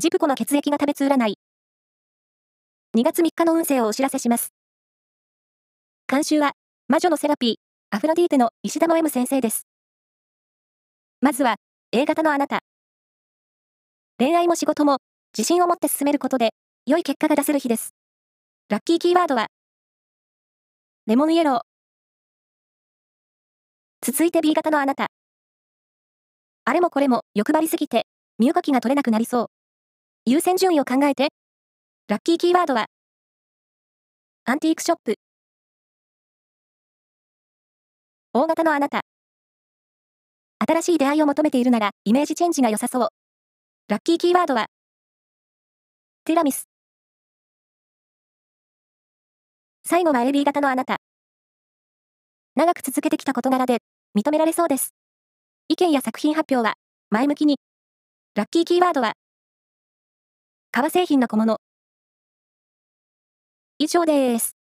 ジプコの血液が食べつ占い。2月3日の運勢をお知らせします。監修は、魔女のセラピー、アフロディーテの石田の M 先生です。まずは、A 型のあなた。恋愛も仕事も、自信を持って進めることで、良い結果が出せる日です。ラッキーキーワードは、レモンイエロー。続いて B 型のあなた。あれもこれも欲張りすぎて、身動きが取れなくなりそう。優先順位を考えて。ラッキーキーワードは、アンティークショップ。大型のあなた。新しい出会いを求めているなら、イメージチェンジが良さそう。ラッキーキーワードは、ティラミス。最後は AB 型のあなた。長く続けてきた事柄で、認められそうです。意見や作品発表は、前向きに。ラッキーキーワードは、革製品の小物。以上です。